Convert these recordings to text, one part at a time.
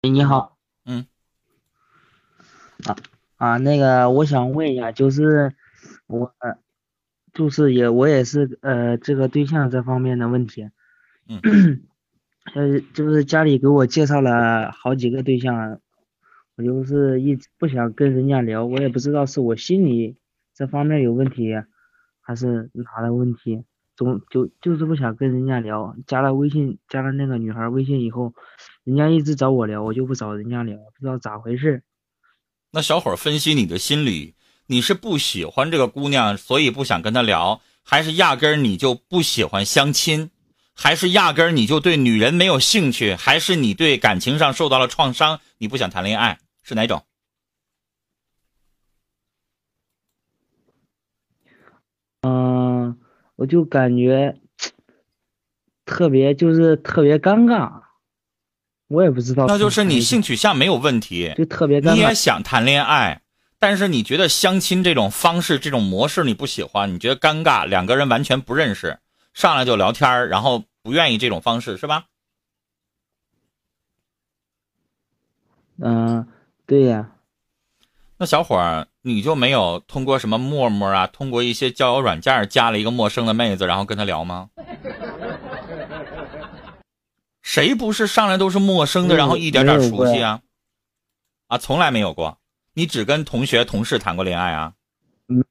你好，嗯，啊啊，那个我想问一下，就是我，就是也我也是呃这个对象这方面的问题，嗯，呃就是家里给我介绍了好几个对象，我就是一直不想跟人家聊，我也不知道是我心理这方面有问题，还是哪的问题。总就就是不想跟人家聊，加了微信，加了那个女孩微信以后，人家一直找我聊，我就不找人家聊，不知道咋回事。那小伙分析你的心理，你是不喜欢这个姑娘，所以不想跟她聊，还是压根儿你就不喜欢相亲，还是压根儿你就对女人没有兴趣，还是你对感情上受到了创伤，你不想谈恋爱，是哪种？我就感觉特别就是特别尴尬，我也不知道。那就是你性取向没有问题，就特别尴尬。你也想谈恋爱，但是你觉得相亲这种方式、这种模式你不喜欢，你觉得尴尬，两个人完全不认识，上来就聊天然后不愿意这种方式是吧？嗯，对呀。那小伙儿，你就没有通过什么陌陌啊，通过一些交友软件加了一个陌生的妹子，然后跟她聊吗？谁不是上来都是陌生的，然后一点点熟悉啊？啊，从来没有过，你只跟同学、同事谈过恋爱啊？嗯，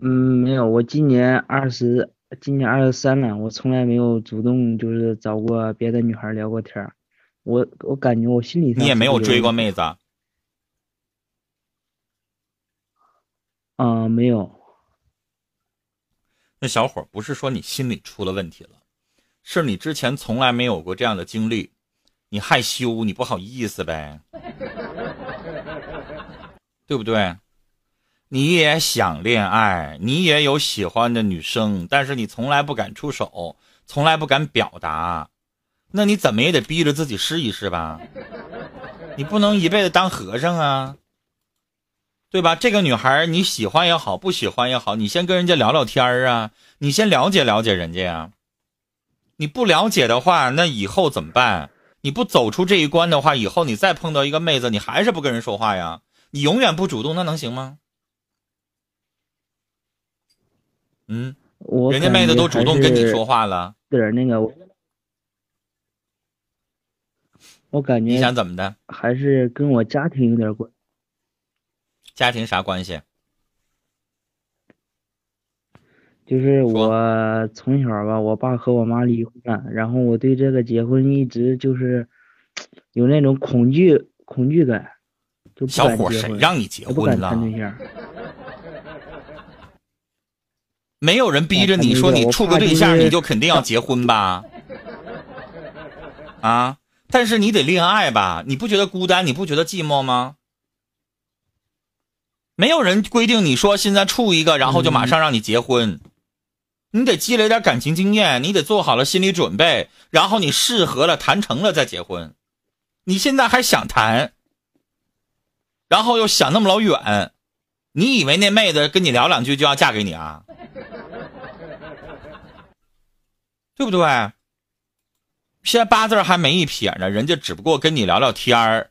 嗯，没有，我今年二十，今年二十三了，我从来没有主动就是找过别的女孩聊过天儿我我感觉我心里你也没有追过妹子。啊，啊没有。那小伙不是说你心里出了问题了，是你之前从来没有过这样的经历，你害羞，你不好意思呗，对不对？你也想恋爱，你也有喜欢的女生，但是你从来不敢出手，从来不敢表达，那你怎么也得逼着自己试一试吧？你不能一辈子当和尚啊！对吧？这个女孩你喜欢也好，不喜欢也好，你先跟人家聊聊天啊，你先了解了解人家呀。你不了解的话，那以后怎么办？你不走出这一关的话，以后你再碰到一个妹子，你还是不跟人说话呀？你永远不主动，那能行吗？嗯，人家妹子都主动跟你说话了。对，那个，我感觉你想怎么的？还是跟我家庭有点关。家庭啥关系？就是我从小吧，我爸和我妈离婚了，然后我对这个结婚一直就是有那种恐惧恐惧感，就小伙谁让你结婚了？没有人逼着你说你处个对象你就肯定要结婚吧？啊！但是你得恋爱吧？你不觉得孤单？你不觉得寂寞吗？没有人规定你说现在处一个，然后就马上让你结婚，你得积累点感情经验，你得做好了心理准备，然后你适合了谈成了再结婚。你现在还想谈，然后又想那么老远，你以为那妹子跟你聊两句就要嫁给你啊？对不对？现在八字还没一撇呢，人家只不过跟你聊聊天儿。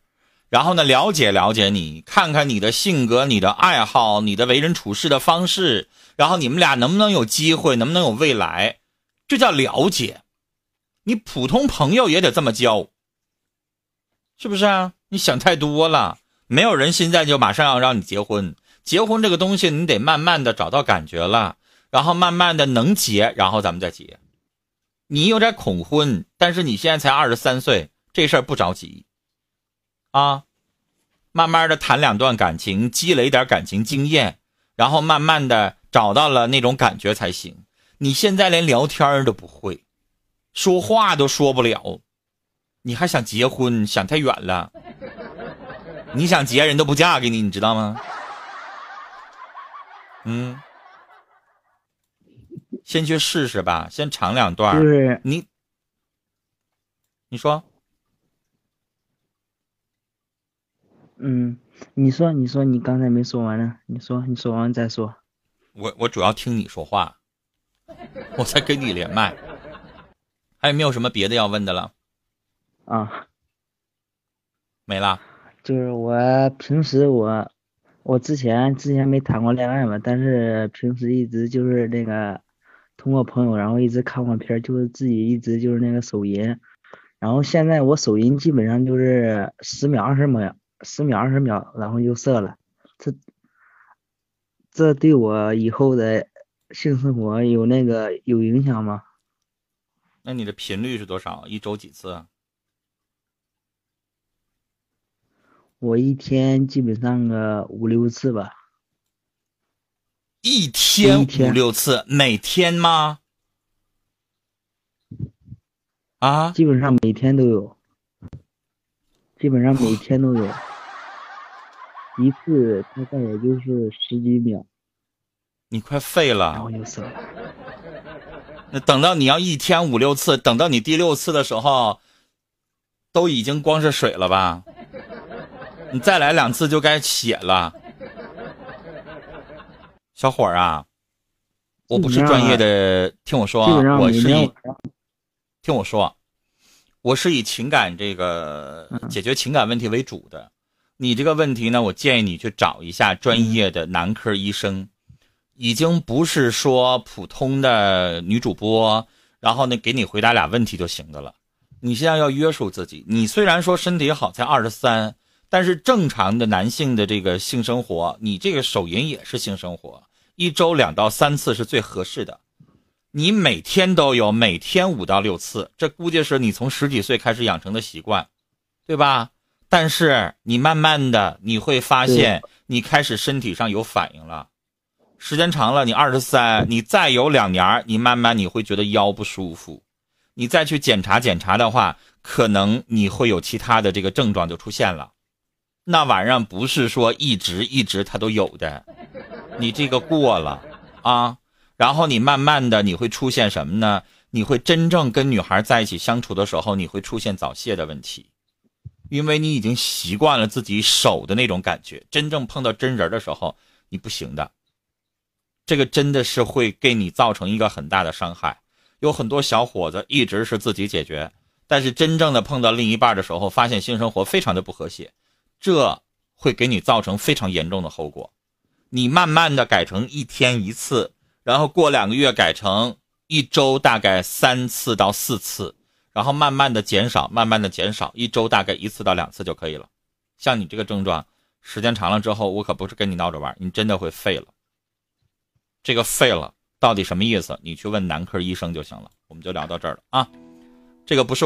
然后呢，了解了解你，看看你的性格、你的爱好、你的为人处事的方式，然后你们俩能不能有机会，能不能有未来，这叫了解。你普通朋友也得这么交，是不是啊？你想太多了，没有人现在就马上要让你结婚。结婚这个东西，你得慢慢的找到感觉了，然后慢慢的能结，然后咱们再结。你有点恐婚，但是你现在才二十三岁，这事儿不着急。啊，慢慢的谈两段感情，积累点感情经验，然后慢慢的找到了那种感觉才行。你现在连聊天都不会，说话都说不了，你还想结婚？想太远了。你想结人都不嫁给你，你知道吗？嗯，先去试试吧，先尝两段。你，你说。嗯，你说，你说，你刚才没说完呢。你说，你说完再说。我我主要听你说话，我才跟你连麦。还有没有什么别的要问的了？啊，没啦。就是我平时我我之前之前没谈过恋爱嘛，但是平时一直就是那个通过朋友，然后一直看过片儿，就是自己一直就是那个手淫，然后现在我手淫基本上就是十秒二十秒，十秒二十秒，然后就射了，这这对我以后的性生活有那个有影响吗？那你的频率是多少？一周几次？我一天基本上个五六次吧。一天一天五六次，每天吗？啊，基本上每天都有，基本上每天都有，一次大概也就是十几秒，你快废然了。后就死了。那等到你要一天五六次，等到你第六次的时候，都已经光是水了吧？你再来两次就该血了。小伙儿啊，我不是专业的，听我说啊我是以每天晚上听我说，我是以情感这个嗯解决情感问题为主的。你这个问题呢，我建议你去找一下专业的男科医生，已经不是说普通的女主播，然后呢给你回答俩问题就行的了。你现在要约束自己。你虽然说身体好，才二十三，但是正常的男性的这个性生活，你这个手淫也是性生活，一周两到三次是最合适的。你每天都有，每天五到六次，这估计是你从十几岁开始养成的习惯，对吧？但是你慢慢的你会发现，你开始身体上有反应了，时间长了，你二十三，你再有两年，你慢慢你会觉得腰不舒服，你再去检查检查的话，可能你会有其他的这个症状就出现了。那玩意儿不是说一直一直它都有的，你这个过了啊。然后你慢慢的你会出现什么呢？你会真正跟女孩在一起相处的时候，你会出现早泄的问题，因为你已经习惯了自己手的那种感觉，真正碰到真人的时候，你不行的。这个真的是会给你造成一个很大的伤害。有很多小伙子一直是自己解决，但是真正的碰到另一半的时候，发现性生活非常的不和谐，这会给你造成非常严重的后果。你慢慢的改成一天一次。然后过两个月改成一周大概三次到四次，然后慢慢的减少，慢慢的减少，一周大概一次到两次就可以了。像你这个症状，时间长了之后，我可不是跟你闹着玩，你真的会废了。这个废了到底什么意思？你去问男科医生就行了。我们就聊到这儿了啊，这个不是我。